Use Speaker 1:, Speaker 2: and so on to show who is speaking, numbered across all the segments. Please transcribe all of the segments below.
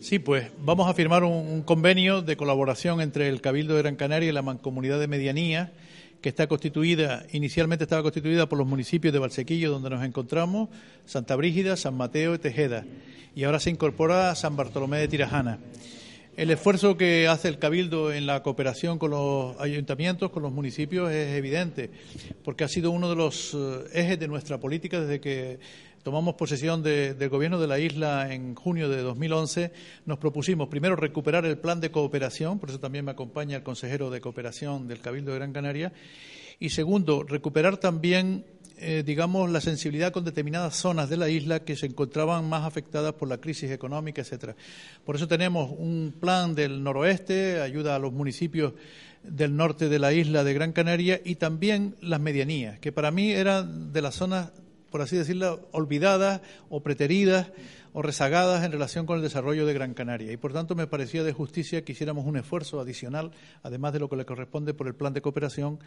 Speaker 1: Sí, pues vamos a firmar un, convenio de colaboración entre el Cabildo de Gran Canaria y la Mancomunidad de Medianía, que está constituida, inicialmente estaba constituida por los municipios de Valsequillo, donde nos encontramos, Santa Brígida, San Mateo y Tejeda, y ahora se incorpora San Bartolomé de Tirajana. El esfuerzo que hace el Cabildo en la cooperación con los ayuntamientos, con los municipios, es evidente, porque ha sido uno de los eh, ejes de nuestra política desde que tomamos posesión del gobierno de la isla en junio de 2011, nos propusimos primero recuperar el plan de cooperación, por eso también me acompaña el consejero de cooperación del Cabildo de Gran Canaria, y segundo, recuperar también, eh, digamos, la sensibilidad con determinadas zonas de la isla que se encontraban más afectadas por la crisis económica, etcétera. Por eso tenemos un plan del noroeste, ayuda a los municipios del norte de la isla de Gran Canaria y también las medianías, que para mí eran de las zonas por así decirlo, olvidadas o preteridas o rezagadas en relación con el desarrollo de Gran Canaria. Y por tanto me parecía de justicia que hiciéramos un esfuerzo adicional, además de lo que le corresponde por el plan de cooperación,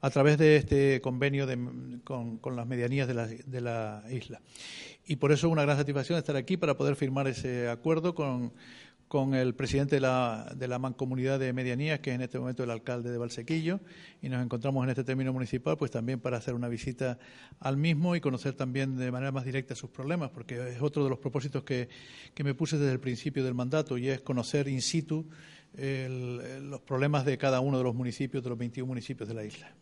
Speaker 1: a través de este convenio con, las medianías de la, de la isla. Y por eso es una gran satisfacción estar aquí para poder firmar ese acuerdo con con el presidente de la, de la Mancomunidad de Medianías, que es en este momento el alcalde de Valsequillo, y nos encontramos en este término municipal, pues también para hacer una visita al mismo y conocer también de manera más directa sus problemas, porque es otro de los propósitos que, que me puse desde el principio del mandato, y es conocer in situ los problemas de cada uno de los municipios, de los 21 municipios de la isla.